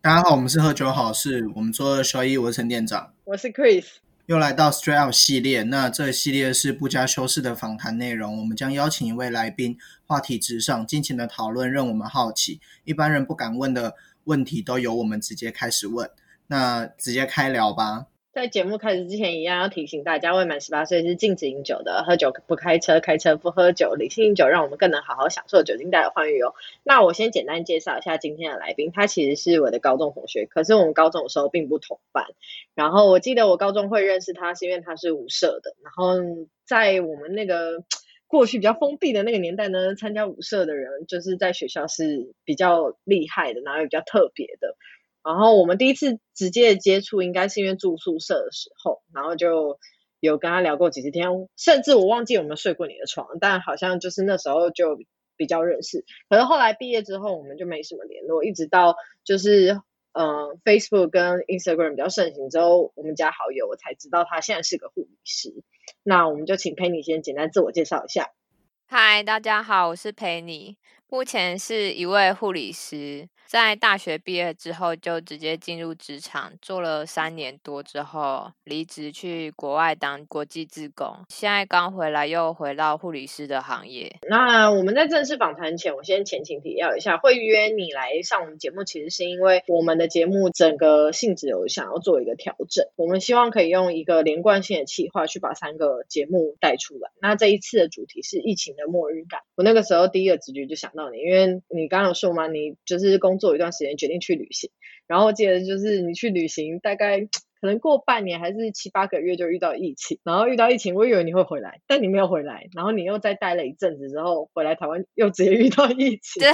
大家好，我们是喝酒好事，我们做二休一，我是陈店长，我是 Chris，又来到 Straight Out 系列。那这系列是不加修饰的访谈内容，我们将邀请一位来宾，话题直上，尽情的讨论，让我们好奇，一般人不敢问的问题，都由我们直接开始问。那直接开聊吧。在节目开始之前，一样要提醒大家，未满十八岁是禁止饮酒的，喝酒不开车，开车不喝酒，理性饮酒，让我们更能好好享受酒精带来的欢愉哦。那我先简单介绍一下今天的来宾，他其实是我的高中同学，可是我们高中的时候并不同班。然后我记得我高中会认识他，是因为他是舞社的。然后在我们那个过去比较封闭的那个年代呢，参加舞社的人就是在学校是比较厉害的，然后也比较特别的。然后我们第一次直接的接触，应该是因为住宿舍的时候，然后就有跟他聊过几次天，甚至我忘记有没有睡过你的床，但好像就是那时候就比较认识。可是后来毕业之后，我们就没什么联络，一直到就是呃 Facebook 跟 Instagram 比较盛行之后，我们加好友，我才知道他现在是个护理师。那我们就请陪你先简单自我介绍一下。嗨，大家好，我是裴妮，目前是一位护理师。在大学毕业之后，就直接进入职场，做了三年多之后，离职去国外当国际志工。现在刚回来，又回到护理师的行业。那我们在正式访谈前，我先前情提要一下，会约你来上我们节目，其实是因为我们的节目整个性质有想要做一个调整，我们希望可以用一个连贯性的企划去把三个节目带出来。那这一次的主题是疫情的末日感，我那个时候第一个直觉就想到你，因为你刚刚有说嘛，你就是工作一段时间决定去旅行，然后我记得就是你去旅行大概可能过半年还是七八个月就遇到疫情，然后遇到疫情，我以为你会回来，但你没有回来，然后你又再待了一阵子之后回来台湾，又直接遇到疫情，对，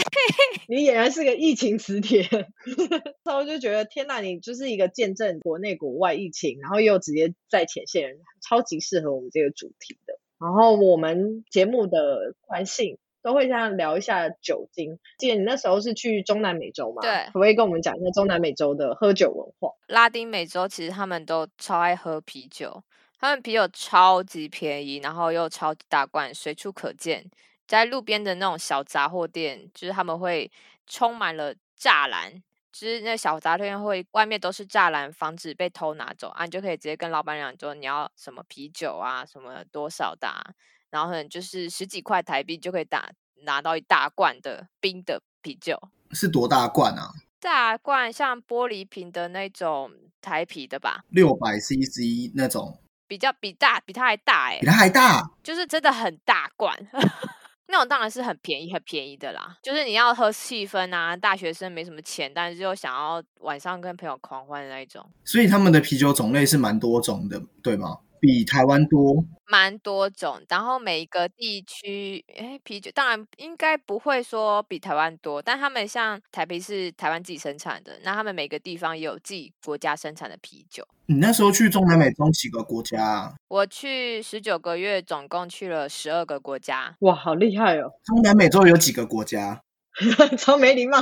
你俨然是个疫情磁铁，然后就觉得天呐，你就是一个见证国内国外疫情，然后又直接在前线人，超级适合我们这个主题的。然后我们节目的惯性都会这样聊一下酒精。记得你那时候是去中南美洲嘛？对可不可以跟我们讲一下中南美洲的喝酒文化？拉丁美洲其实他们都超爱喝啤酒，他们啤酒超级便宜，然后又超级大罐，随处可见。在路边的那种小杂货店，就是他们会充满了栅栏，就是那小杂货店会外面都是栅栏，防止被偷拿走啊。你就可以直接跟老板娘说你要什么啤酒啊，什么多少的、啊，然后可能就是十几块台币就可以打拿到一大罐的冰的啤酒。是多大罐啊？大罐像玻璃瓶的那种台啤的吧，六百 CC 那种，比较比大比它还大哎、比它还大。就是真的很大罐。那种当然是很便宜很便宜的啦，就是你要喝气氛啊，大学生没什么钱，但是又想要晚上跟朋友狂欢的那一种，所以他们的啤酒种类是蛮多种的，对吗？比台湾多。蛮多种。然后每一个地区，哎，啤酒当然应该不会说比台湾多，但他们像台啤是台湾自己生产的，那他们每个地方也有自己国家生产的啤酒。你那时候去中南美洲几个国家啊？我去十九个月，总共去了十二个国家。哇，好厉害哦！中南美洲有几个国家？超没礼貌。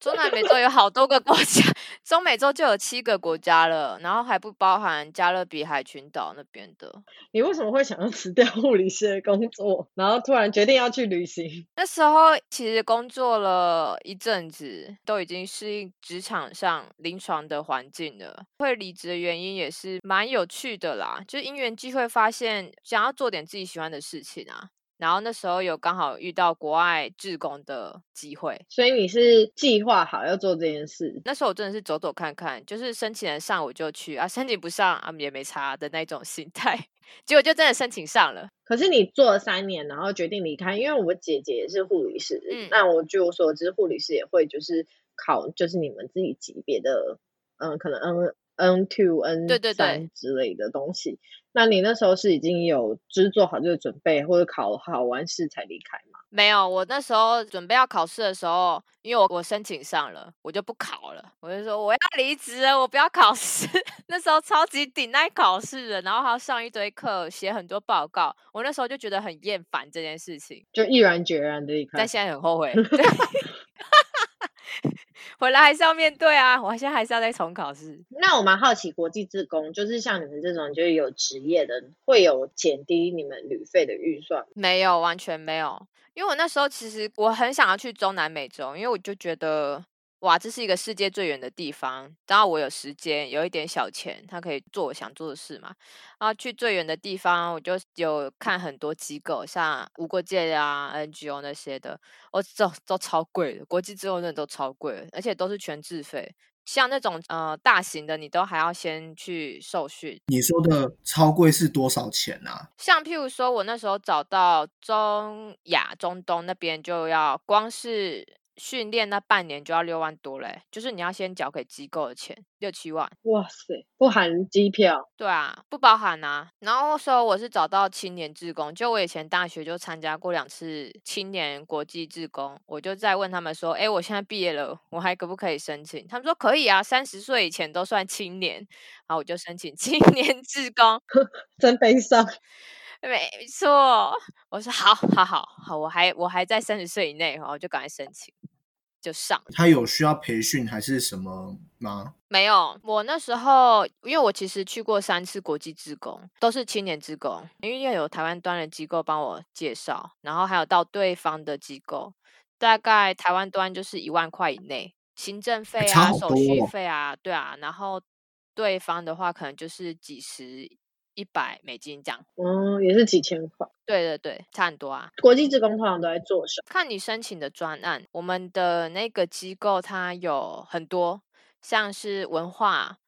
中南美洲有好多个国家，中美洲就有七个国家了，然后还不包含加勒比海群岛那边的。你为什么会想要辞掉护理师的工作，然后突然决定要去旅行？那时候其实工作了一阵子，都已经适应职场上临床的环境了。会离职的原因也是蛮有趣的啦，就因缘机会发现想要做点自己喜欢的事情啊。然后那时候有刚好遇到国外志工的机会，所以你是计划好要做这件事？那时候我真的是走走看看，就是申请人上我就去啊，申请不上啊也没差的那种心态，结果就真的申请上了。可是你做了三年，然后决定离开，因为我姐姐也是护理师，嗯那我据我所知，护理师也会就是考，就是你们自己级别的，嗯，可能 N N two N 对对对三之类的东西。那你那时候是已经有就是做好这个准备，或者考好完试才离开吗？没有，我那时候准备要考试的时候，因为我我申请上了，我就不考了，我就说我要离职了，我不要考试。那时候超级顶耐考试的，然后还要上一堆课，写很多报告。我那时候就觉得很厌烦这件事情，就毅然决然的离开但。现在很后悔。对回来还是要面对啊，我现在还是要再重考试。那我蛮好奇，国际自工就是像你们这种就是有职业的，会有减低你们旅费的预算吗？没有，完全没有。因为我那时候其实我很想要去中南美洲，因为我就觉得哇，这是一个世界最远的地方。当然我有时间，有一点小钱，他可以做我想做的事嘛。然后去最远的地方，我就有看很多机构，像无国界啊、NGO 那些的，哦，都都超贵的，国际之后那都超贵的，而且都是全自费。像那种呃大型的，你都还要先去受训。你说的超贵是多少钱啊？像譬如说，我那时候找到中亚、中东那边，就要光是训练那半年就要六万多嘞，就是你要先缴给机构的钱，六七万。哇塞，不含机票，对啊，不包含啊。然后那时候我是找到青年志工，就我以前大学就参加过两次青年国际志工，我就在问他们说，哎，我现在毕业了，我还可不可以申请？他们说可以啊，三十岁以前都算青年。然后我就申请青年志工，真悲伤。没错。我说好，好，好，好，我还我还在三十岁以内，然后我就赶快申请，就上。他有需要培训还是什么吗？没有，我那时候因为我其实去过三次国际职工，都是青年职工，因为有台湾端的机构帮我介绍，然后还有到对方的机构，大概台湾端就是一万块以内，行政费啊、手续费啊，对啊，然后对方的话可能就是几十、一百美金这样。哦，也是几千块。对对对，差很多啊。国际职工通常都在做什么？看你申请的专案，我们的那个机构它有很多，像是文化、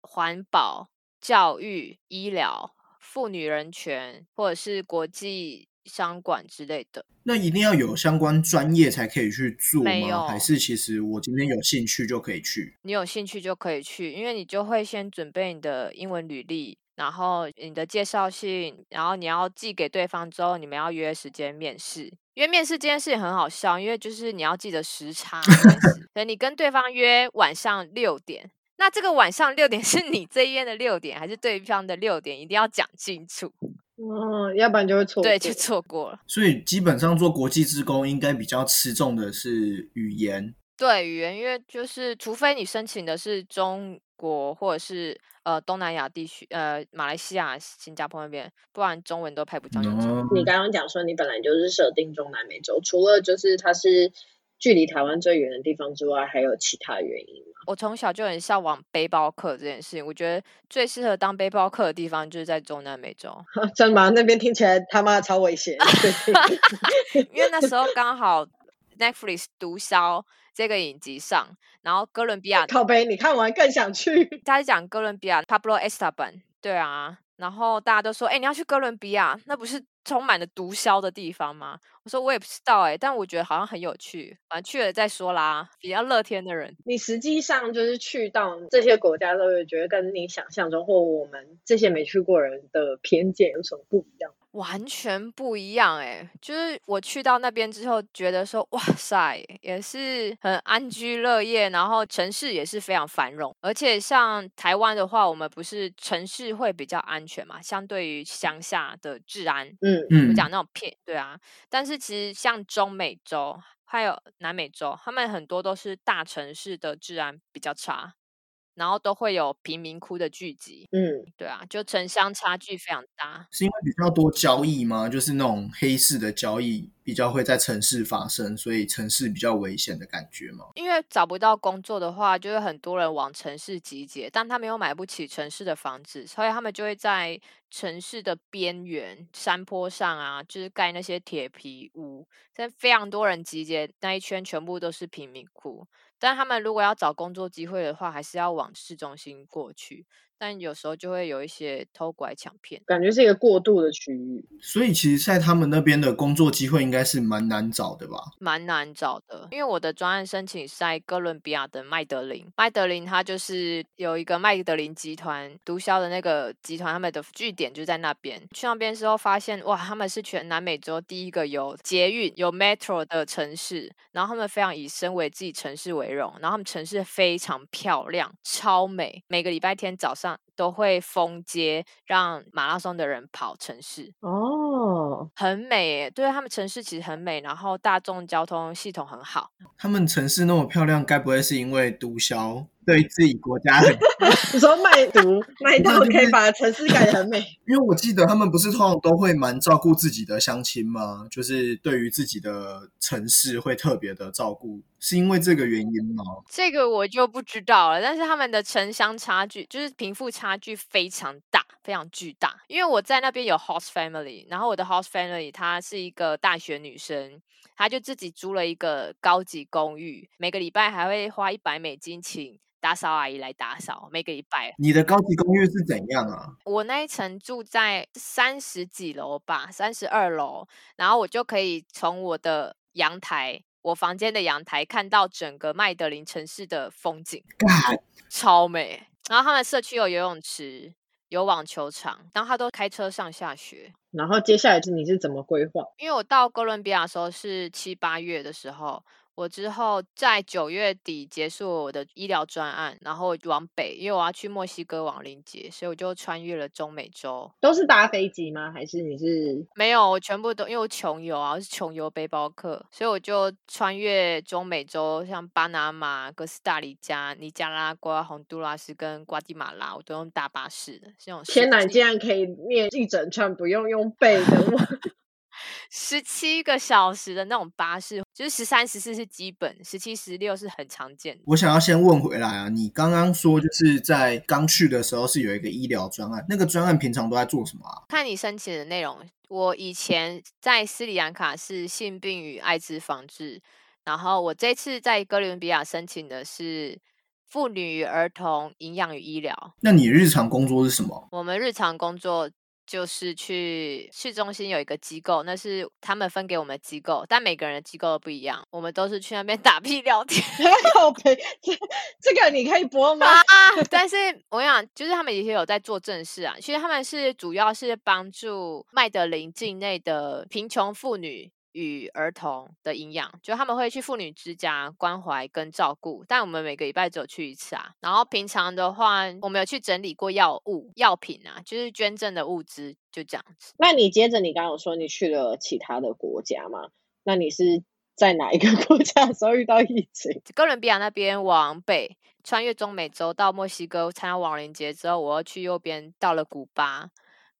环保、教育、医疗、妇女人权，或者是国际商管之类的。那一定要有相关专业才可以去做吗？还是其实我今天有兴趣就可以去？你有兴趣就可以去，因为你就会先准备你的英文履历，然后你的介绍信，然后你要寄给对方之后，你们要约时间面试。因为面试这件事情很好笑，因为就是你要记得时差，所以你跟对方约晚上六点，那这个晚上六点 是你这边的六点，还是对方的六点，一定要讲清楚，嗯，要不然就会错过。对，就错过了。所以基本上做国际职工应该比较吃重的是语言。对语言，因为就是除非你申请的是中国或者是呃东南亚地区，呃马来西亚、新加坡那边，不然中文都派不上用场。哦，你刚刚讲说你本来就是设定中南美洲，除了就是它是距离台湾最远的地方之外，还有其他原因吗？我从小就很向往背包客这件事情，我觉得最适合当背包客的地方就是在中南美洲，真吗？那边听起来他妈超危险。因为那时候刚好 Netflix 毒枭这个影集上，然后哥伦比亚靠背，你看完更想去。他是讲哥伦比亚 Pablo Estaban，对啊，然后大家都说，哎、你要去哥伦比亚，那不是充满了毒枭的地方吗？我说我也不知道哎、但我觉得好像很有趣，反正去了再说啦。比较乐天的人，你实际上就是去到这些国家，都会觉得跟你想象中或我们这些没去过人的偏见有什么不一样？完全不一样哎、就是我去到那边之后，觉得说哇塞，也是很安居乐业，然后城市也是非常繁荣，而且像台湾的话，我们不是城市会比较安全嘛，相对于乡下的治安，嗯，我嗯，讲那种片，对啊。但是其实像中美洲还有南美洲，他们很多都是大城市的治安比较差，然后都会有贫民窟的聚集，嗯，对啊，就城乡差距非常大。是因为比较多交易吗？就是那种黑市的交易比较会在城市发生，所以城市比较危险的感觉吗？因为找不到工作的话，就会很多人往城市集结，但他们又买不起城市的房子，所以他们就会在城市的边缘、山坡上啊，就是盖那些铁皮屋。但非常多人集结，那一圈全部都是贫民窟。但他们如果要找工作机会的话，还是要往市中心过去。但有时候就会有一些偷拐抢骗。感觉是一个过渡的区域。所以其实，在他们那边的工作机会应该是蛮难找的吧？蛮难找的，因为我的专案申请是在哥伦比亚的麦德林。麦德林它就是有一个麦德林集团毒枭的那个集团，他们的据点就在那边。去那边之后发现，哇，他们是全南美洲第一个有捷运、有 metro 的城市，然后他们非常以身为自己城市为荣，然后他们城市非常漂亮、超美，每个礼拜天早上都会封街，让马拉松的人跑城市。很美耶，对他们城市其实很美，然后大众交通系统很好。他们城市那么漂亮，该不会是因为毒枭对自己国家很？你说卖毒 卖到可以把城市改得很美，因为我记得他们不是通常都会蛮照顾自己的乡亲吗？就是对于自己的城市会特别的照顾，是因为这个原因吗？这个我就不知道了，但是他们的城乡差距，就是贫富差距非常大，非常巨大。因为我在那边有 host family，然后我的 host family 她是一个大学女生，她就自己租了一个高级公寓，每个礼拜还会花一百美金请打扫阿姨来打扫，每个礼拜。你的高级公寓是怎样啊？我那一层住在三十几楼吧，三十二楼，然后我就可以从我的阳台，我房间的阳台看到整个麦德林城市的风景，干，超美。然后他们社区有游泳池，有网球场，然后他都开车上下学。然后接下来是你是怎么规划？因为我到哥伦比亚的时候是七八月的时候，我之后在九月底结束我的医疗专案，然后往北，因为我要去墨西哥亡灵节，所以我就穿越了中美洲。都是搭飞机吗？还是你是没有，我全部都因为我穷游啊，我是穷游背包客，所以我就穿越中美洲，像巴拿马、哥斯达黎加、尼加拉瓜、洪都拉斯跟瓜地马拉，我都用大巴士的，是那种天哪，你竟然可以念一整串不用用背的吗？十七个小时的那种巴士，就是十三、十四是基本，十七、十六是很常见的。我想要先问回来啊，你刚刚说就是在刚去的时候是有一个医疗专案，那个专案平常都在做什么啊？看你申请的内容，我以前在斯里兰卡是性病与艾滋防治，然后我这次在哥伦比亚申请的是妇女与儿童营养与医疗。那你日常工作是什么？我们日常工作就是去市中心有一个机构，那是他们分给我们的机构，但每个人的机构都不一样。我们都是去那边 打屁聊天，OK，，这这个你可以播吗？啊！但是我想，就是他们也有在做正事啊。其实他们是主要是帮助麦德林境内的贫穷妇女。与儿童的营养，就他们会去妇女之家关怀跟照顾，但我们每个礼拜只有去一次啊。然后平常的话，我们有去整理过药物、药品啊，就是捐赠的物资，就这样子。那你接着你刚刚有说你去了其他的国家吗？那你是在哪一个 国家的时候遇到疫情？哥伦比亚那边往北，穿越中美洲到墨西哥参加亡灵节之后，我又去右边到了古巴。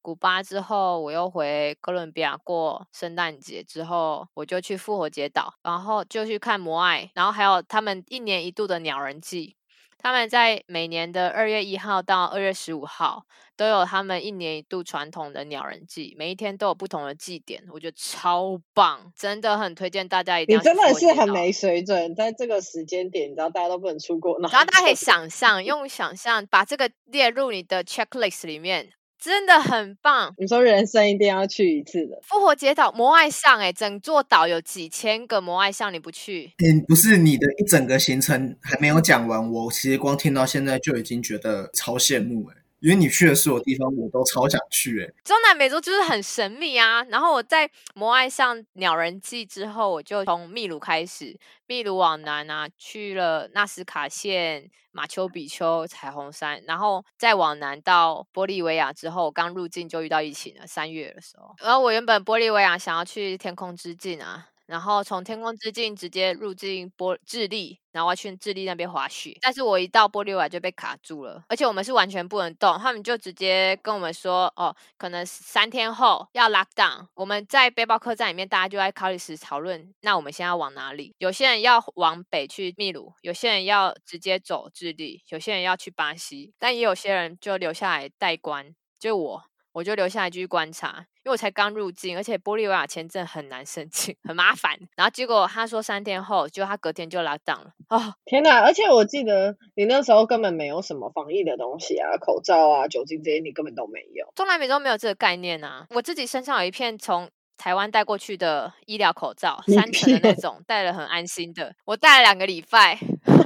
古巴之后，我又回哥伦比亚过圣诞节，之后我就去复活节岛，然后就去看摩艾，然后还有他们一年一度的鸟人季，他们在每年的二月一号到二月十五号都有他们一年一度传统的鸟人祭，每一天都有不同的祭典，我觉得超棒，真的很推荐大家一定要。你真的是很没水准，在这个时间点，你知道大家都不能出国，然后大家可以想象，用想象把这个列入你的 checklist 里面。真的很棒！你说人生一定要去一次的复活节岛摩艾像，哎，整座岛有几千个摩艾像，你不去？嗯，不是你的一整个行程还没有讲完，我其实光听到现在就已经觉得超羡慕哎。因为你去的所有地方，我都超想去诶。中南美洲就是很神秘啊。然后我在摩艾上鸟人记之后，我就从秘鲁开始，秘鲁往南啊，去了纳斯卡县、马丘比丘、彩虹山，然后再往南到玻利维亚之后，刚入境就遇到疫情了，三月的时候。然后我原本玻利维亚想要去天空之境啊。然后从天空之境直接入境波智利，然后去智利那边滑雪。但是我一到玻利瓦就被卡住了，而且我们是完全不能动，他们就直接跟我们说，哦，可能三天后要 lock down。我们在背包客栈里面，大家就在考虑时讨论，那我们现在往哪里？有些人要往北去秘鲁，有些人要直接走智利，有些人要去巴西，但也有些人就留下来待关，就我。我就留下来继续观察，因为我才刚入境，而且玻利维亚签证很难申请，很麻烦。然后结果他说三天后，结果他隔天就拉档了。哦，天哪！而且我记得你那时候根本没有什么防疫的东西啊，口罩啊、酒精这些你根本都没有。中南美洲没有这个概念啊。我自己身上有一片从台湾带过去的医疗口罩，三层的那骗种，戴了很安心的。我戴了两个礼拜，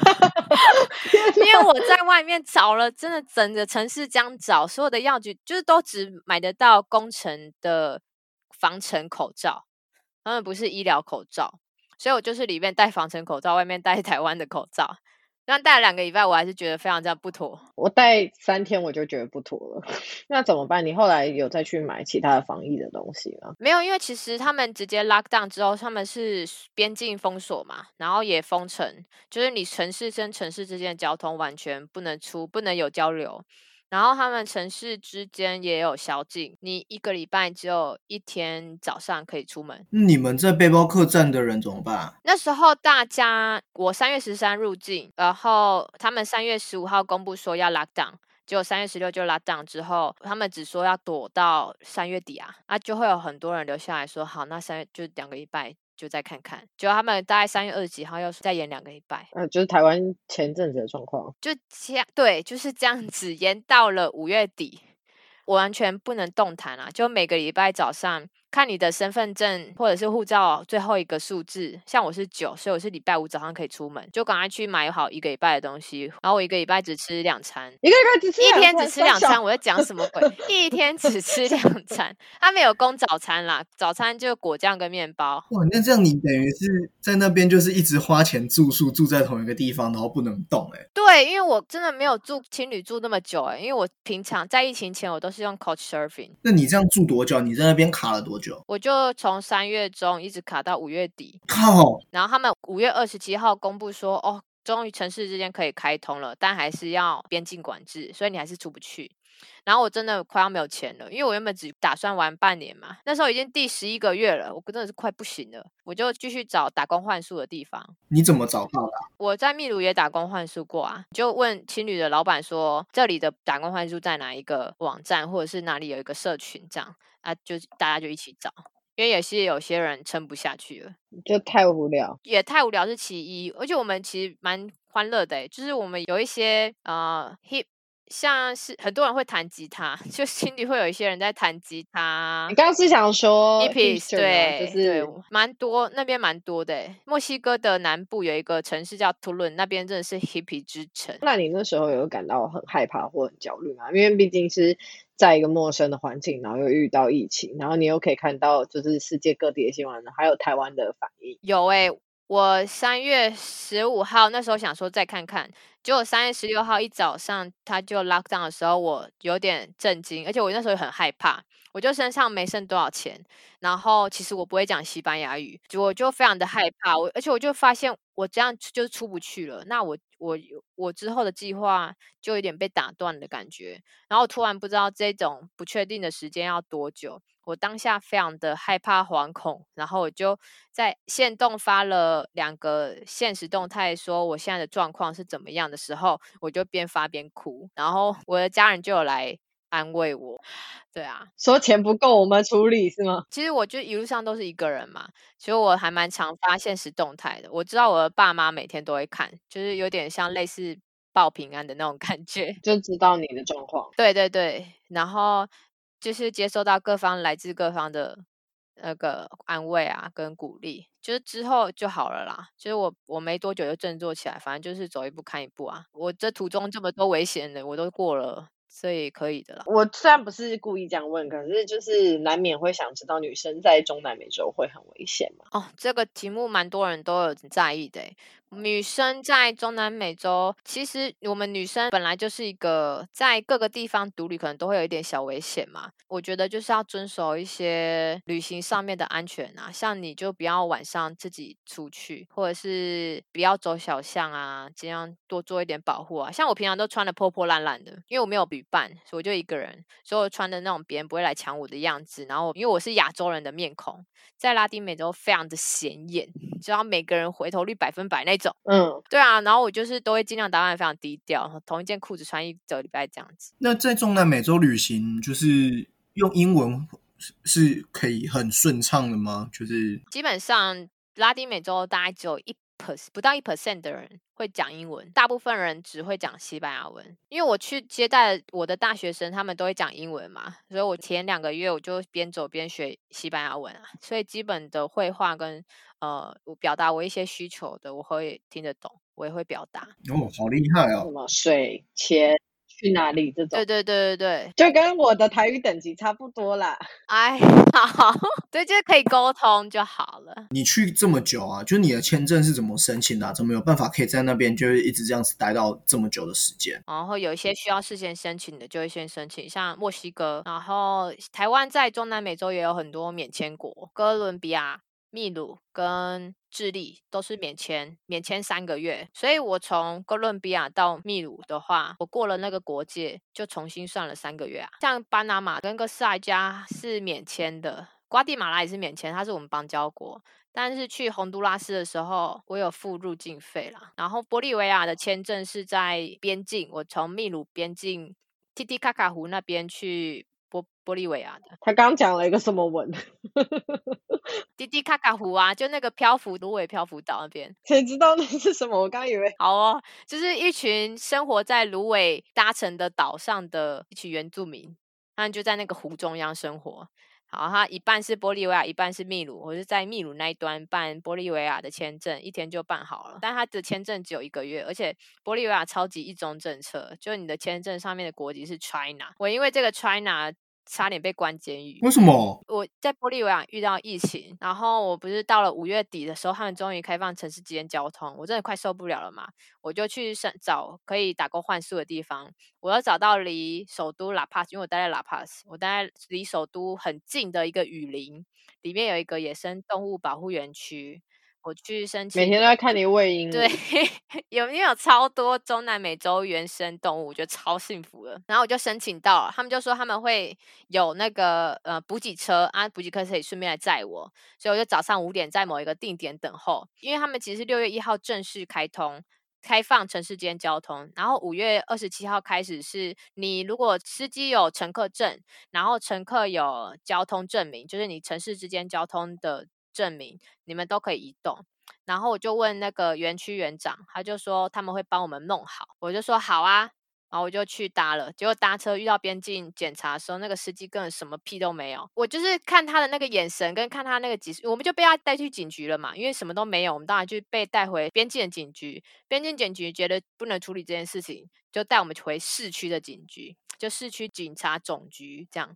因为我在外面找了，真的整个城市这样找，所有的药局就是都只买得到工程的防尘口罩，他们不是医疗口罩，所以我就是里面戴防尘口罩，外面戴台湾的口罩。那戴了两个礼拜，我还是觉得非常这样不妥。我戴三天我就觉得不妥了，那怎么办？你后来有再去买其他的防疫的东西吗？没有，因为其实他们直接 lock down 之后，他们是边境封锁嘛，然后也封城，就是你城市跟城市之间的交通完全不能出，不能有交流。然后他们城市之间也有宵禁，你一个礼拜只有一天早上可以出门。你们在背包客栈的人怎么办？那时候大家，我三月十三入境，然后他们三月十五号公布说要 lock down，结果三月十六就 lock down 之后，他们只说要躲到三月底啊，啊就会有很多人留下来说好，那三月就两个礼拜就再看看。结果他们大概三月二十几号要再延两个礼拜，嗯，就是台湾前阵子的状况。就这样，对，就是这样子延到了五月底，我完全不能动弹啊！就每个礼拜早上看你的身份证或者是护照最后一个数字，像我是九，所以我是礼拜五早上可以出门，就赶快去买好一个礼拜的东西，然后我一个礼拜只吃两餐。一个礼拜只吃一天只吃两餐，我在讲什么鬼？一天只吃两餐，他没有供早餐啦，早餐就果酱跟面包。哇，那这样你等于是在那边就是一直花钱住宿，住在同一个地方，然后不能动、欸，对，因为我真的没有住情侣住那么久哎、因为我平常在疫情前我都是用 Couch Surfing，那你这样住多久？你在那边卡了多久？我就从三月中一直卡到五月底，靠！然后他们五月二十七号公布说，哦，终于城市之间可以开通了，但还是要边境管制，所以你还是出不去。然后我真的快要没有钱了，因为我原本只打算玩半年嘛，那时候已经第十一个月了，我真的是快不行了，我就继续找打工换宿的地方。你怎么找到的啊、我在秘鲁也打工换宿过啊，就问青旅的老板说，这里的打工换宿在哪一个网站，或者是哪里有一个社群这样啊，就大家就一起找，因为也是有些人撑不下去了。就太无聊。也太无聊是其一，而且我们其实蛮欢乐的欸，就是我们有一些呃 hip，像是很多人会弹吉他，就心里会有一些人在弹吉他你。刚刚是想说 hippies hipster 吗对就是对，蛮多那边蛮多的欸。墨西哥的南部有一个城市叫图伦，那边真的是 hippie 之城。那你那时候有感到很害怕或很焦虑吗？因为毕竟是在一个陌生的环境，然后又遇到疫情，然后你又可以看到就是世界各地的新闻，还有台湾的反应。有诶、我三月十五号那时候想说再看看，结果三月十六号一早上他就 lock down 的时候，我有点震惊，而且我那时候也很害怕，我就身上没剩多少钱，然后其实我不会讲西班牙语，就我就非常的害怕，我而且我就发现我这样就出不去了，那我我我之后的计划就有点被打断的感觉，然后突然不知道这种不确定的时间要多久，我当下非常的害怕、惶恐，然后我就在线动发了两个现实动态，说我现在的状况是怎么样时候，我就边发边哭，然后我的家人就有来安慰我。对啊，说钱不够我们处理是吗？其实我就一路上都是一个人嘛，其实我还蛮常发现实动态的。我知道我的爸妈每天都会看，就是有点像类似报平安的那种感觉。就知道你的状况。对对对，然后就是接收到各方来自各方的那个安慰啊，跟鼓励，就是之后就好了啦。就是我我没多久就振作起来，反正就是走一步看一步啊。我这途中这么多危险的我都过了，所以可以的啦。我虽然不是故意这样问，可是就是难免会想知道女生在中南美洲会很危险吗？哦，这个题目蛮多人都有在意的诶。女生在中南美洲，其实我们女生本来就是一个在各个地方独旅，可能都会有一点小危险嘛。我觉得就是要遵守一些旅行上面的安全啊，像你就不要晚上自己出去，或者是不要走小巷啊，尽量多做一点保护啊。像我平常都穿的破破烂烂的，因为我没有旅伴，所以我就一个人，所以我穿的那种别人不会来抢我的样子。然后因为我是亚洲人的面孔，在拉丁美洲非常的显眼，只要每个人回头率百分百那种。嗯，对啊，然后我就是都会尽量打扮非常低调，同一件裤子穿一整礼拜这样子。那在中南美洲旅行，就是用英文是是可以很顺畅的吗？就是基本上拉丁美洲大概只有一不到一 percent 的人会讲英文，大部分人只会讲西班牙文。因为我去接待我的大学生，他们都会讲英文嘛，所以我前两个月我就边走边学西班牙文啊，所以基本的绘画跟呃我表达我一些需求的，我会听得懂，我也会表达。哦，好厉害哦！什么水、钱、去哪里这种对，对对对对，就跟我的台语等级差不多啦。哎，好，对，就是可以沟通就好了。你去这么久啊，就你的签证是怎么申请的、啊？怎么有办法可以在那边就是一直这样子待到这么久的时间？然后有一些需要事先申请的，就会先申请，像墨西哥，然后台湾在中南美洲也有很多免签国，哥伦比亚、秘鲁跟智利都是免签，免签三个月。所以我从哥伦比亚到秘鲁的话，我过了那个国界就重新算了三个月啊。像巴拿马跟哥斯达黎加是免签的，瓜地马拉也是免签，它是我们邦交国。但是去洪都拉斯的时候，我有付入境费啦。然后玻利维亚的签证是在边境，我从秘鲁边境蒂蒂卡卡湖那边去玻玻利维亚的他刚讲了一个什么文？滴滴卡卡湖啊，就那个漂浮芦苇漂浮岛那边。谁知道那是什么？我刚以为好哦，就是一群生活在芦苇搭成的岛上的一群原住民，他们就在那个湖中央生活。好，它一半是玻利维亚，一半是秘鲁。我是在秘鲁那一端办玻利维亚的签证，一天就办好了。但它的签证只有一个月，而且玻利维亚超级一中政策，就你的签证上面的国籍是 China。我因为这个 China 差点被关监狱。为什么？我在玻利维亚遇到疫情，然后我不是到了五月底的时候，他们终于开放城市之间交通，我真的快受不了了嘛，我就去申找可以打工换宿的地方，我要找到离首都拉帕斯，因为我待在拉帕斯，我待在离首都很近的一个雨林，里面有一个野生动物保护园区，我去申请。每天都在看你 喂鹰。对，有因为有超多中南美洲原生动物？我觉得超幸福的。然后我就申请到了，他们就说他们会有那个呃补给车啊，补给车可以顺便来载我，所以我就早上五点在某一个定点等候，因为他们其实六月一号正式开通。开放城市间交通，然后五月二十七号开始是，你如果司机有乘客证，然后乘客有交通证明，就是你城市之间交通的证明，你们都可以移动。然后我就问那个园区园长，他就说他们会帮我们弄好，我就说好啊，然后我就去搭了。结果搭车遇到边境检查的时候，那个司机根本什么屁都没有。我就是看他的那个眼神，跟看他那个警，我们就被他带去警局了嘛，因为什么都没有，我们当然就被带回边境的警局。边境警局觉得不能处理这件事情，就带我们回市区的警局，就市区警察总局这样。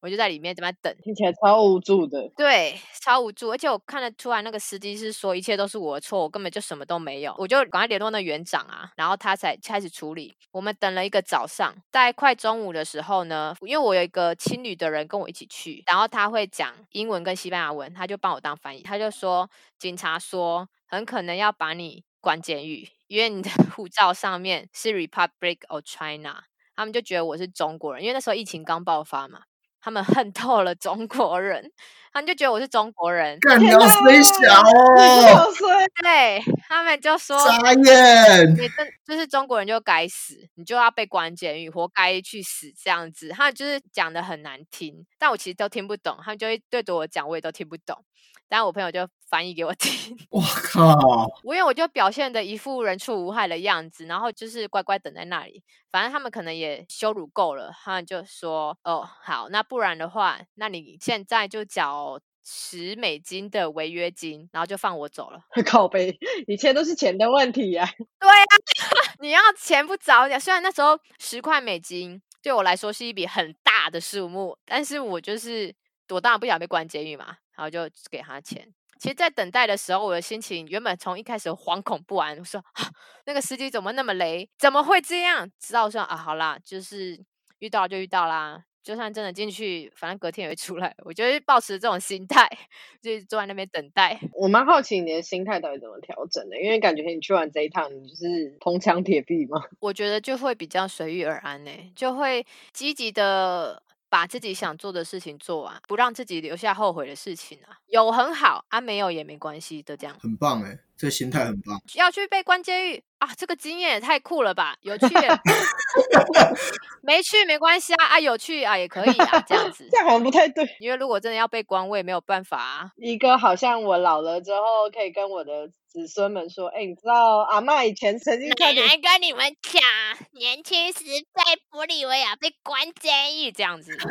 我就在里面这边等，听起来超无助的。对，超无助，而且我看得出来那个司机是说一切都是我的错，我根本就什么都没有。我就赶快联络那园长啊，然后他才开始处理。我们等了一个早上，在快中午的时候呢，因为我有一个青旅的人跟我一起去，然后他会讲英文跟西班牙文，他就帮我当翻译。他就说，警察说很可能要把你关监狱，因为你的护照上面是 Republic of China，他们就觉得我是中国人，因为那时候疫情刚爆发嘛。他们恨透了中国人，他们就觉得我是中国人，干你要虽小哦，对他们就说傻眼。你真就是中国人就该死，你就要被关监狱，活该去死这样子。他们就是讲的很难听，但我其实都听不懂，他们就会对着我讲，我也都听不懂。但我朋友就翻译给我听，我靠！我因为我就表现的一副人畜无害的样子，然后就是乖乖等在那里。反正他们可能也羞辱够了，他们就说：“哦，好，那不然的话，那你现在就缴十美金的违约金，然后就放我走了。”靠背，一切都是钱的问题呀、对呀、你要钱不早点。虽然那时候十块美金对我来说是一笔很大的数目，但是我就是我当然不想被关监狱嘛，然后就给他钱。其实，在等待的时候，我的心情原本从一开始惶恐不安，我说、啊、那个司机怎么那么雷，怎么会这样？直到我说啊，好啦，就是遇到就遇到啦，就算真的进去，反正隔天也会出来。我就是抱持这种心态，就是坐在那边等待。我蛮好奇你的心态到底怎么调整的，因为感觉你去完这一趟，你就是铜墙铁壁嘛。我觉得就会比较随遇而安呢、就会积极的把自己想做的事情做完，不让自己留下后悔的事情啊。有很好啊，没有也没关系的，这样很棒哎，这心态很棒。要去被关监狱啊，这个经验也太酷了吧！有趣也，没去没关系啊，啊有趣啊也可以啊，这样子。这样好像不太对。因为如果真的要被关，我也没有办法啊。一个好像我老了之后可以跟我的子孙们说，哎，你知道阿嬷以前曾经差点来跟你们讲，年轻时在玻利维亚被关监狱这样子。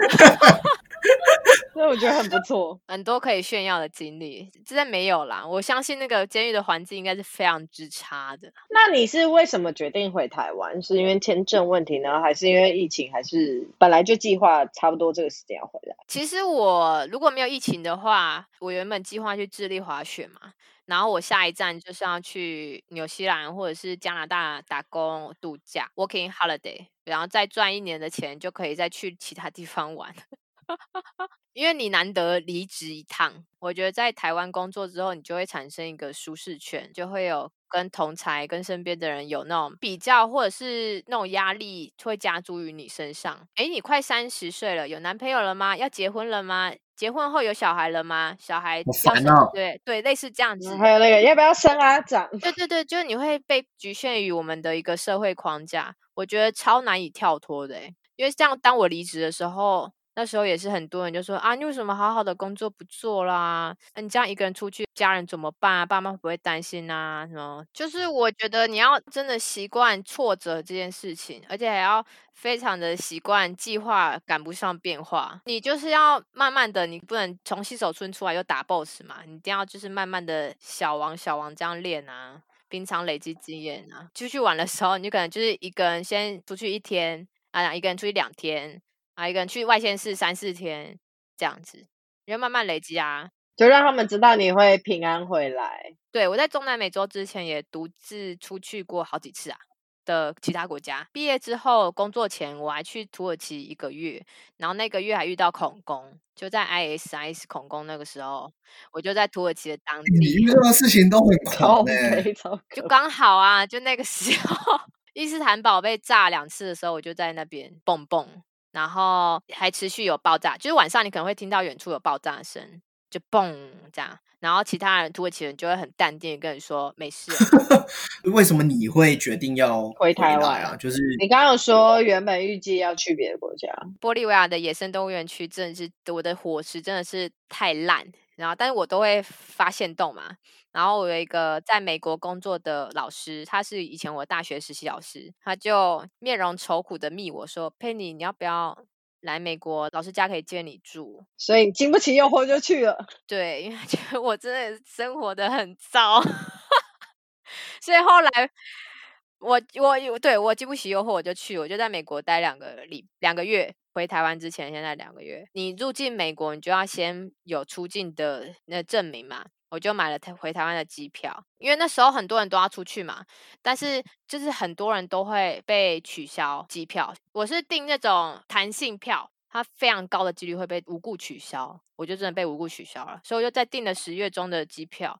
所以我觉得很不错，很多可以炫耀的经历，真的没有啦。我相信那个监狱的环境应该是非常之差的。那你是为什么决定回台湾？是因为签证问题呢，还是因为疫情？还是本来就计划差不多这个时间要回来？其实我如果没有疫情的话，我原本计划去智利滑雪嘛，然后我下一站就是要去纽西兰或者是加拿大打工度假 （working holiday），然后再赚一年的钱，就可以再去其他地方玩。因为你难得离职一趟，我觉得在台湾工作之后，你就会产生一个舒适圈，就会有跟同才、跟身边的人有那种比较，或者是那种压力会加诸于你身上。诶，你快三十岁了，有男朋友了吗？要结婚了吗？结婚后有小孩了吗？小孩要生？对对，类似这样子。还有那个要不要生啊？长？对对对，就是你会被局限于我们的一个社会框架，我觉得超难以跳脱的。因为这样，当我离职的时候。那时候也是很多人就说啊，你为什么好好的工作不做啦？你这样一个人出去，家人怎么办啊？爸妈会不会担心啊？什么？就是我觉得你要真的习惯挫折这件事情，而且还要非常的习惯计划赶不上变化。你就是要慢慢的，你不能从新手村出来就打 boss 嘛，你一定要就是慢慢的小王小王这样练啊，平常累积经验啊。出去玩的时候，你就可能就是一个人先出去一天啊，一个人出去两天。啊，一个人去外县市三四天这样子，你就慢慢累积啊，就让他们知道你会平安回来。对我在中南美洲之前也独自出去过好几次啊的其他国家。毕业之后工作前我还去土耳其一个月，然后那个月还遇到恐攻，就在 ISIS 恐攻那个时候，我就在土耳其的当地。你遇到的事情都很恐就刚好啊，就那个时候 伊斯坦堡被炸两次的时候，我就在那边蹦蹦。然后还持续有爆炸，就是晚上你可能会听到远处有爆炸声，就嘣这样。然后其他人土耳其人就会很淡定跟你说没事。为什么你会决定要回台湾啊？就是你刚刚说原本预计要去别的国家，玻利维亚的野生动物园区真的是我的伙食真的是太烂。然后但是我都会发现动嘛。然后我有一个在美国工作的老师，他是以前我大学实习老师，他就面容愁苦的密我说：“佩妮，你要不要来美国？老师家可以借你住。”所以经不起诱惑就去了。对，因为觉得我真的生活的很糟，所以后来我我有对我经不起诱惑我就去，我就在美国待两个礼两个月。回台湾之前，现在两个月，你入境美国，你就要先有出境的那证明嘛。我就买了台回台湾的机票，因为那时候很多人都要出去嘛，但是就是很多人都会被取消机票。我是订那种弹性票，它非常高的几率会被无故取消，我就真的被无故取消了，所以我就再订了十月中的机票，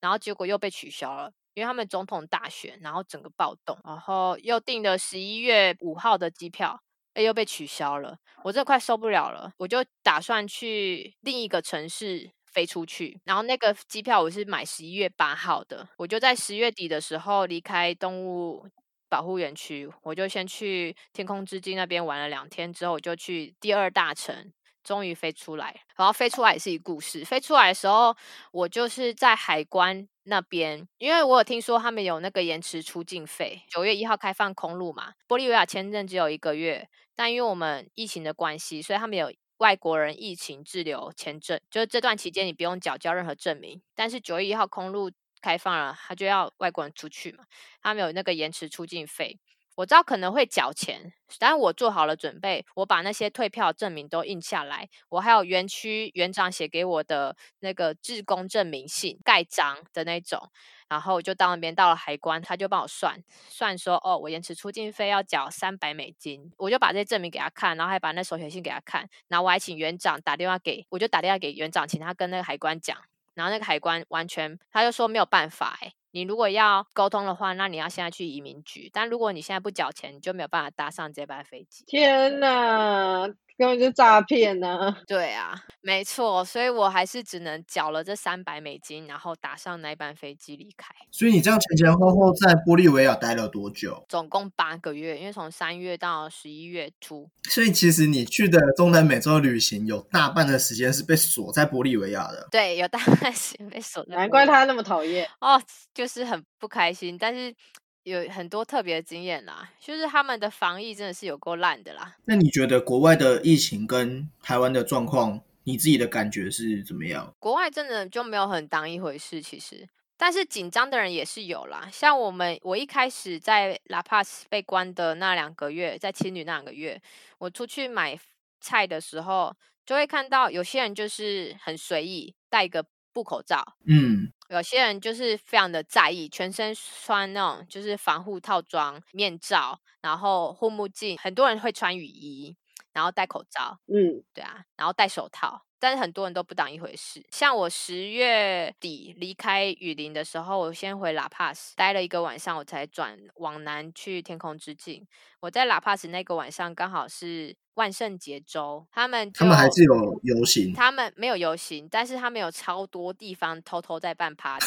然后结果又被取消了，因为他们总统大选，然后整个暴动，然后又订了十一月五号的机票，哎，又被取消了，我这快受不了了，我就打算去另一个城市。飞出去，然后那个机票我是买十一月八号的，我就在十月底的时候离开动物保护园区，我就先去天空之境那边玩了两天，之后我就去第二大城，终于飞出来。然后飞出来也是一故事，飞出来的时候我就是在海关那边，因为我有听说他们有那个延迟出境费，九月一号开放空路嘛，玻利维亚签证只有一个月，但因为我们疫情的关系，所以他们有。外国人疫情滞留签证，就是这段期间你不用缴交任何证明。但是九月一号空路开放了，他就要外国人出去嘛，他们有那个延迟出境费。我知道可能会缴钱，但我做好了准备，我把那些退票证明都印下来，我还有园区园长写给我的那个志工证明信盖章的那种，然后我就到那边到了海关，他就帮我算算说，哦，我延迟出境费要缴三百美金，我就把这些证明给他看，然后还把那手写信给他看，然后我还请园长打电话给，我就打电话给园长，请他跟那个海关讲，然后那个海关完全他就说没有办法，哎。你如果要沟通的话，那你要现在去移民局。但如果你现在不缴钱，你就没有办法搭上这班飞机。天哪，根本就诈骗呢！对啊，没错，所以我还是只能缴了这三百美金，然后搭上那班飞机离开。所以你这样前前后后在玻利维亚待了多久？总共八个月，因为从三月到十一月初。所以其实你去的中南美洲旅行有大半的时间是被锁在玻利维亚的。对，有大半时间被锁在。难怪他那么讨厌。哦，就是很不开心，但是有很多特别的经验啦，就是他们的防疫真的是有够烂的啦。那你觉得国外的疫情跟台湾的状况，你自己的感觉是怎么样？国外真的就没有很当一回事，其实，但是紧张的人也是有啦。像我们，我一开始在 La Paz 被关的那两个月，在青旅那两个月，我出去买菜的时候，就会看到有些人就是很随意，戴一个布口罩，嗯，有些人就是非常的在意，全身穿那种就是防护套装、面罩，然后护目镜，很多人会穿雨衣，然后戴口罩，嗯，对啊，然后戴手套，但是很多人都不当一回事。像我十月底离开雨林的时候，我先回拉帕斯待了一个晚上，我才转往南去天空之境。我在拉帕斯那个晚上刚好是万圣节周，他们他们还就是有游行。他们没有游行，但是他们有超多地方偷偷在办 party，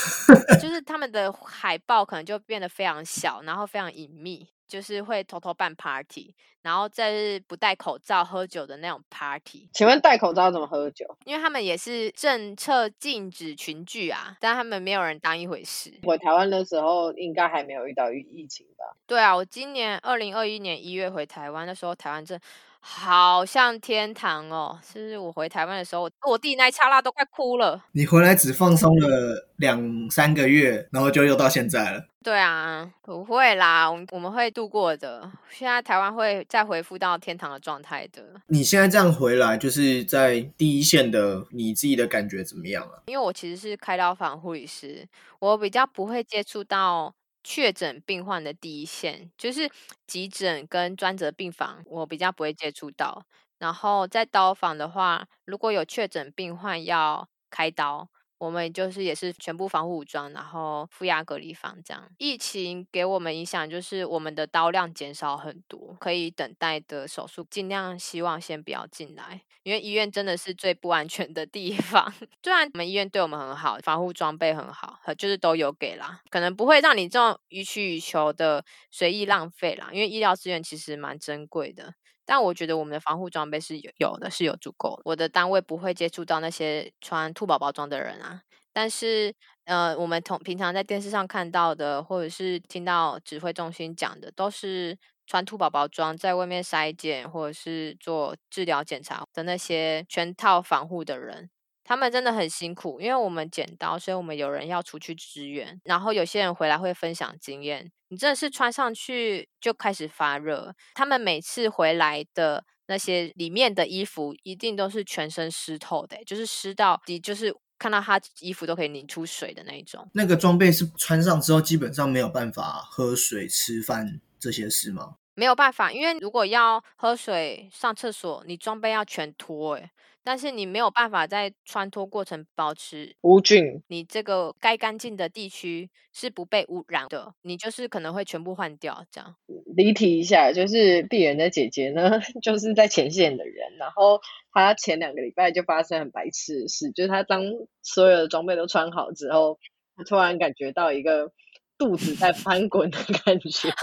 就是他们的海报可能就变得非常小，然后非常隐秘，就是会偷偷办 party，然后再是不戴口罩喝酒的那种 party，请问戴口罩怎么喝酒？因为他们也是政策禁止群聚啊，但他们没有人当一回事。回台湾的时候应该还没有遇到疫疫情吧？对啊，我今年二零二一年一月回台湾，那时候台湾真好像天堂哦，就是我回台湾的时候，我落地那一刹那都快哭了。你回来只放松了两三个月，然后就又到现在了。对啊，不会啦，我们我们会度过的。现在台湾会再恢复到天堂的状态的，你现在这样回来，就是在第一线的，你自己的感觉怎么样啊？因为我其实是开刀房护理师，我比较不会接触到确诊病患的第一线，就是急诊跟专责病房，我比较不会接触到。然后在刀房的话，如果有确诊病患要开刀，我们就是也是全部防护武装，然后负压隔离房这样。疫情给我们影响就是我们的刀量减少很多，可以等待的手术尽量希望先不要进来，因为医院真的是最不安全的地方。虽然我们医院对我们很好，防护装备很好，就是都有给啦，可能不会让你这种予取予求的随意浪费啦，因为医疗资源其实蛮珍贵的。但我觉得我们的防护装备是有有的，是有足够。我的单位不会接触到那些穿兔宝宝装的人啊，但是呃，我们同平常在电视上看到的，或者是听到指挥中心讲的，都是穿兔宝宝装在外面筛检或者是做治疗检查的那些全套防护的人。他们真的很辛苦，因为我们剪刀，所以我们有人要出去支援，然后有些人回来会分享经验。你真的是穿上去就开始发热，他们每次回来的那些里面的衣服一定都是全身湿透的，就是湿到你就是看到他衣服都可以拧出水的那一种。那个装备是穿上之后，基本上没有办法喝水、吃饭这些事吗？没有办法，因为如果要喝水、上厕所，你装备要全脱，诶，但是你没有办法在穿脱过程保持无菌，你这个该干净的地区是不被污染的，你就是可能会全部换掉这样。离题一下，就是鄙人的姐姐呢，就是在前线的人，然后她前两个礼拜就发生很白痴的事，就是她当所有的装备都穿好之后，她突然感觉到一个肚子在翻滚的感觉，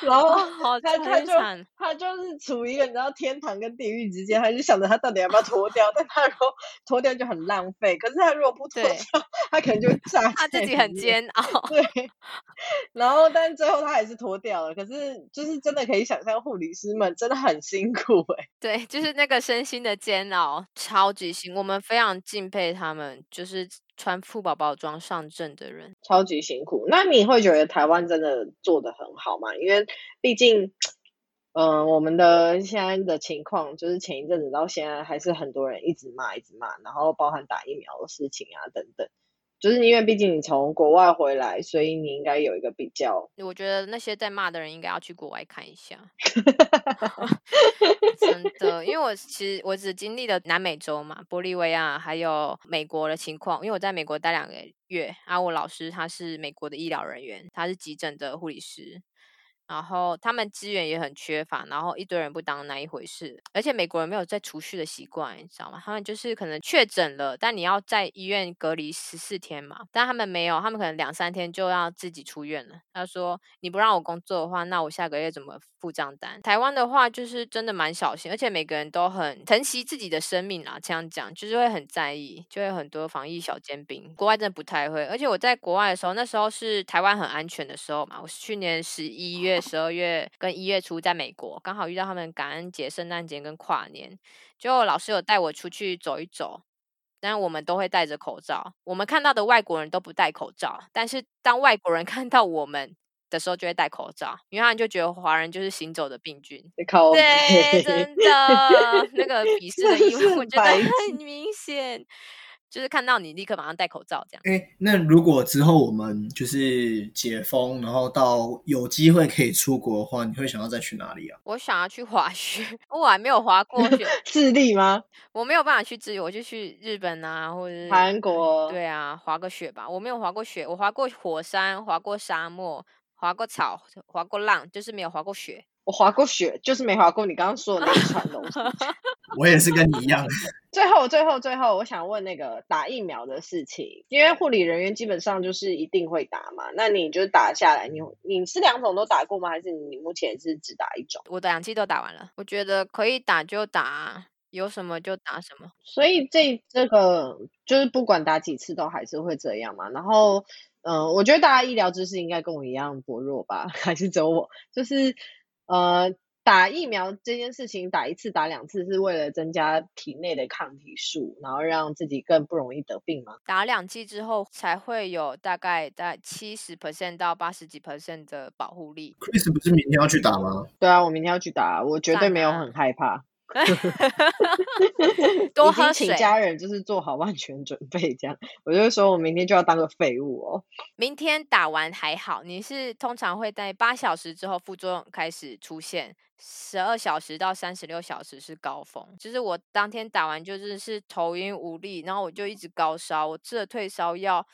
然后哦，好他他就他就是处于一个你知道天堂跟地狱之间，他就想着他到底要不要脱掉，但他如果脱掉就很浪费，可是他如果不脱掉，他可能就会炸 他自己很煎熬。对，然后但最后他还是脱掉了。可是就是真的可以想象护理师们真的很辛苦哎、对，就是那个身心的煎熬，超级辛。我们非常敬佩他们，就是穿富宝宝装上阵的人。超级辛苦。那你会觉得台湾真的做得很好吗？因为毕竟，嗯、我们的现在的情况就是前一阵子到现在还是很多人一直骂一直骂，然后包含打疫苗的事情啊等等。就是因为毕竟你从国外回来，所以你应该有一个比较。我觉得那些在骂的人应该要去国外看一下，真的，因为我其实我只经历了南美洲嘛，玻利维亚还有美国的情况，因为我在美国待两个月，啊，我老师他是美国的医疗人员，他是急诊的护理师。然后他们资源也很缺乏，然后一堆人不当那一回事，而且美国人没有在储蓄的习惯，你知道吗？他们就是可能确诊了，但你要在医院隔离十四天嘛，但他们没有，他们可能两三天就要自己出院了。他说你不让我工作的话，那我下个月怎么付账单？台湾的话就是真的蛮小心，而且每个人都很疼惜自己的生命啦，这样讲就是会很在意，就会很多防疫小尖兵。国外真的不太会，而且我在国外的时候，那时候是台湾很安全的时候嘛，我是去年十一月。十二月跟一月初在美国，刚好遇到他们感恩节、圣诞节跟跨年，就老师有带我出去走一走，但我们都会戴着口罩。我们看到的外国人都不戴口罩，但是当外国人 看到我们的时候，就会戴口罩，因为他们就觉得华人就是行走的病菌。对，真的 那个鄙视的意味，我觉得很明显。就是看到你立刻马上戴口罩这样。哎，那如果之后我们就是解封，然后到有机会可以出国的话，你会想要再去哪里啊？我想要去滑雪，我还没有滑过雪。智利吗？我没有办法去智利，我就去日本啊，或者是韩国。对啊，滑个雪吧。我没有滑过雪，我滑过火山，滑过沙漠，滑过草，滑过浪，就是没有滑过雪。我滑过雪，就是没滑过你刚刚说的那一串东西。我也是跟你一样。最后，最后，最后，我想问那个打疫苗的事情，因为护理人员基本上就是一定会打嘛。那你就打下来，你你是两种都打过吗？还是你目前是只打一种？我的两剂都打完了，我觉得可以打就打，有什么就打什么。所以这这个就是不管打几次都还是会这样嘛。然后，嗯，我觉得大家医疗知识应该跟我一样薄弱吧？还是只有我？就是。呃，打疫苗这件事情，打一次、打两次是为了增加体内的抗体数，然后让自己更不容易得病吗？打两剂之后，才会有大概在七十 percent 到八十几 percent 的保护力。Chris 不是明天要去打吗？对啊，我明天要去打，我绝对没有很害怕。多喝水，请家人就是做好万全准备，这样。我就说我明天就要当个废物哦。明天打完还好，你是通常会在八小时之后副作用开始出现，十二小时到三十六小时是高峰。就是我当天打完就是是头晕无力，然后我就一直高烧，我吃了退烧药，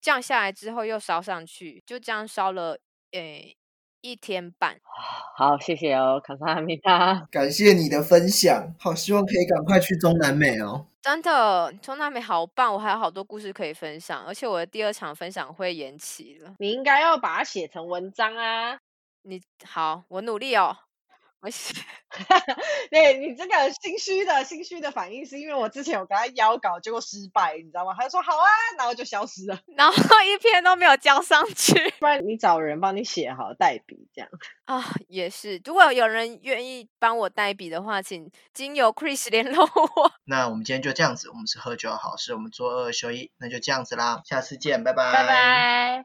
降下来之后又烧上去，就这样烧了诶。一天半，好，谢谢哦，卡萨米达，感谢你的分享，好，希望可以赶快去中南美哦。真的，中南美好棒，我还有好多故事可以分享，而且我的第二场分享会延期了。你应该要把它写成文章啊！你好，我努力哦。我写，对你这个心虚的心虚的反应，是因为我之前有跟他邀稿，结果失败，你知道吗？他就说好啊，然后就消失了，然后一篇都没有交上去。不然你找人帮你写好代笔这样啊，也是。如果有人愿意帮我代笔的话，请经由 Chris 联络我。那我们今天就这样子，我们是喝酒好事，我们做二休一，那就这样子啦，下次见，拜拜，拜拜。